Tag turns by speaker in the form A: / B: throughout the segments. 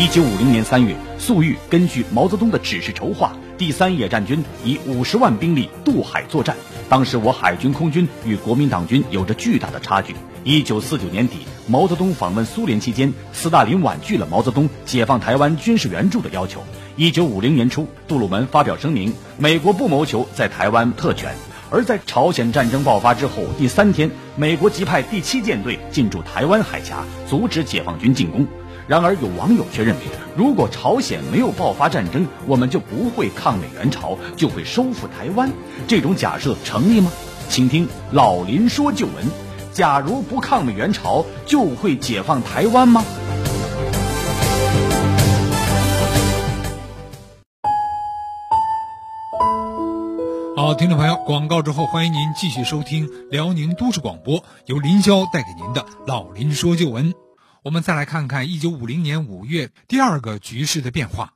A: 一九五零年三月，粟裕根据毛泽东的指示筹划，第三野战军以五十万兵力渡海作战。当时我海军空军与国民党军有着巨大的差距。一九四九年底，毛泽东访问苏联期间，斯大林婉拒了毛泽东解放台湾军事援助的要求。一九五零年初，杜鲁门发表声明，美国不谋求在台湾特权。而在朝鲜战争爆发之后第三天，美国即派第七舰队进驻台湾海峡，阻止解放军进攻。然而，有网友却认为，如果朝鲜没有爆发战争，我们就不会抗美援朝，就会收复台湾。这种假设成立吗？请听老林说旧闻：假如不抗美援朝，就会解放台湾吗？
B: 好，听众朋友，广告之后，欢迎您继续收听辽宁都市广播，由林霄带给您的老林说旧闻。我们再来看看一九五零年五月第二个局势的变化。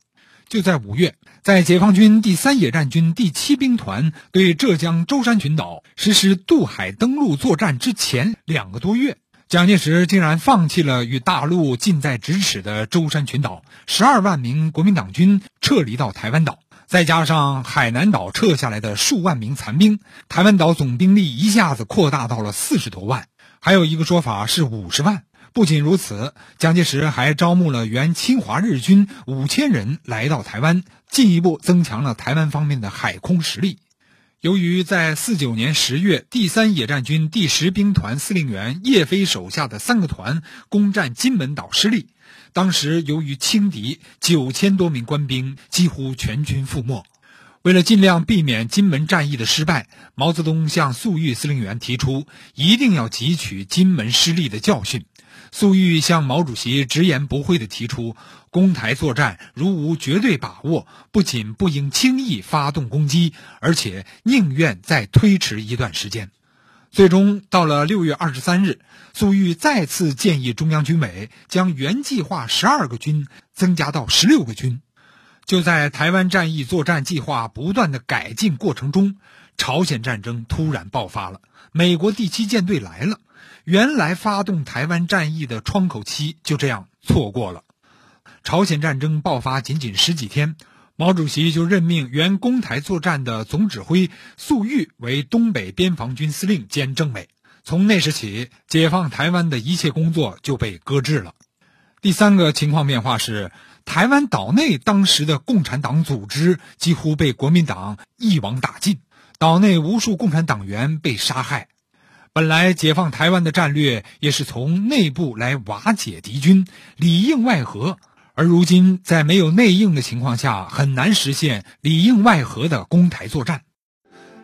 B: 就在五月，在解放军第三野战军第七兵团对浙江舟山群岛实施渡海登陆作战之前两个多月，蒋介石竟然放弃了与大陆近在咫尺的舟山群岛，十二万名国民党军撤离到台湾岛。再加上海南岛撤下来的数万名残兵，台湾岛总兵力一下子扩大到了四十多万，还有一个说法是五十万。不仅如此，蒋介石还招募了原侵华日军五千人来到台湾，进一步增强了台湾方面的海空实力。由于在四九年十月，第三野战军第十兵团司令员叶飞手下的三个团攻占金门岛失利。当时由于轻敌，九千多名官兵几乎全军覆没。为了尽量避免金门战役的失败，毛泽东向粟裕司令员提出，一定要汲取金门失利的教训。粟裕向毛主席直言不讳地提出，攻台作战如无绝对把握，不仅不应轻易发动攻击，而且宁愿再推迟一段时间。最终到了六月二十三日，粟裕再次建议中央军委将原计划十二个军增加到十六个军。就在台湾战役作战计划不断的改进过程中，朝鲜战争突然爆发了。美国第七舰队来了，原来发动台湾战役的窗口期就这样错过了。朝鲜战争爆发仅仅十几天。毛主席就任命原攻台作战的总指挥粟裕为东北边防军司令兼政委。从那时起，解放台湾的一切工作就被搁置了。第三个情况变化是，台湾岛内当时的共产党组织几乎被国民党一网打尽，岛内无数共产党员被杀害。本来解放台湾的战略也是从内部来瓦解敌军，里应外合。而如今，在没有内应的情况下，很难实现里应外合的攻台作战。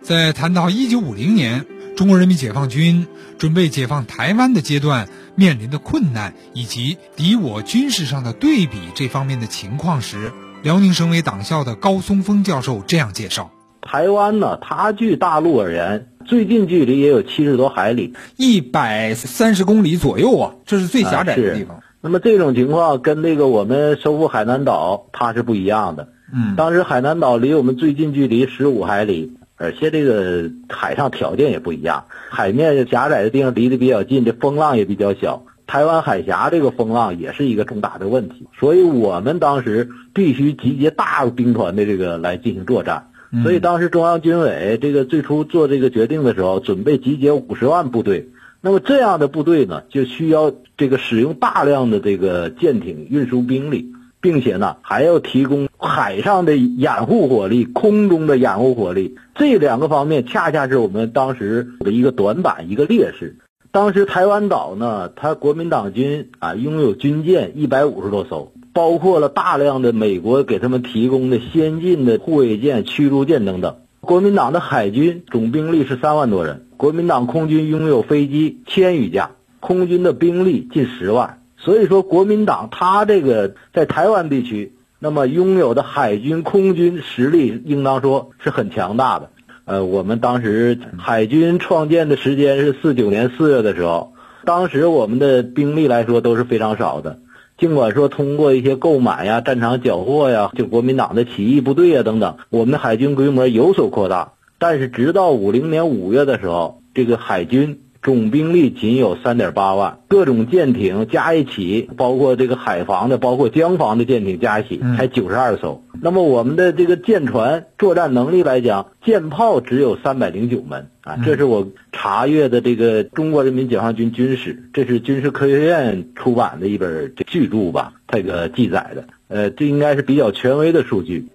B: 在谈到一九五零年中国人民解放军准备解放台湾的阶段面临的困难以及敌我军事上的对比这方面的情况时，辽宁省委党校的高松峰教授这样介绍：
C: 台湾呢，它距大陆而言，最近距离也有七十多海里，
B: 一百三十公里左右啊，这是最狭窄的地方。
C: 那么这种情况跟那个我们收复海南岛它是不一样的。
B: 嗯，
C: 当时海南岛离我们最近距离十五海里，而且这个海上条件也不一样，海面狭窄的地方离得比较近，这风浪也比较小。台湾海峡这个风浪也是一个重大的问题，所以我们当时必须集结大兵团的这个来进行作战。所以当时中央军委这个最初做这个决定的时候，准备集结五十万部队。那么这样的部队呢，就需要这个使用大量的这个舰艇运输兵力，并且呢还要提供海上的掩护火力、空中的掩护火力。这两个方面恰恰是我们当时的一个短板、一个劣势。当时台湾岛呢，它国民党军啊拥有军舰一百五十多艘，包括了大量的美国给他们提供的先进的护卫舰、驱逐舰等等。国民党的海军总兵力是三万多人。国民党空军拥有飞机千余架，空军的兵力近十万，所以说国民党他这个在台湾地区，那么拥有的海军、空军实力应当说是很强大的。呃，我们当时海军创建的时间是四九年四月的时候，当时我们的兵力来说都是非常少的，尽管说通过一些购买呀、战场缴获呀，就国民党的起义部队啊等等，我们的海军规模有所扩大。但是，直到五零年五月的时候，这个海军总兵力仅有三点八万，各种舰艇加一起，包括这个海防的，包括江防的舰艇加一起才九十二艘。那么我们的这个舰船作战能力来讲，舰炮只有三百零九门啊，这是我查阅的这个《中国人民解放军军史》，这是军事科学院出版的一本巨著吧，这个记载的，呃，这应该是比较权威的数据。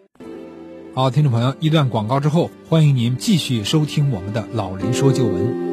B: 好，听众朋友，一段广告之后，欢迎您继续收听我们的老林说旧闻。